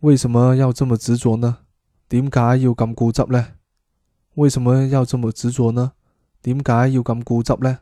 为什么要这么执着呢？点解要咁固执呢？为什么要这么执着呢？点解要咁固执呢？